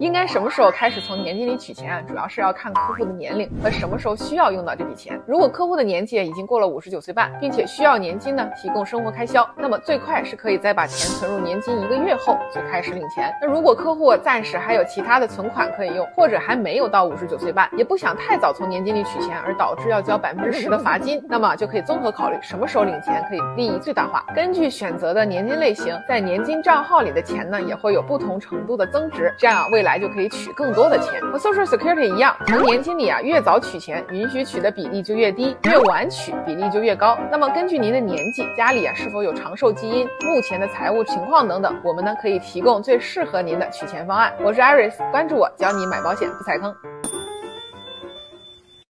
应该什么时候开始从年金里取钱啊？主要是要看客户的年龄和什么时候需要用到这笔钱。如果客户的年纪已经过了五十九岁半，并且需要年金呢提供生活开销，那么最快是可以在把钱存入年金一个月后就开始领钱。那如果客户暂时还有其他的存款可以用，或者还没有到五十九岁半，也不想太早从年金里取钱而导致要交百分之十的罚金，那么就可以综合考虑什么时候领钱可以利益最大化。根据选择的年金类型，在年金账号里的钱呢也会有不同程度的增值，这样为来就可以取更多的钱。和 Social Security 一样，从年轻里啊越早取钱，允许取的比例就越低；越晚取比例就越高。那么根据您的年纪、家里啊是否有长寿基因、目前的财务情况等等，我们呢可以提供最适合您的取钱方案。我是 Iris，关注我，教你买保险不踩坑。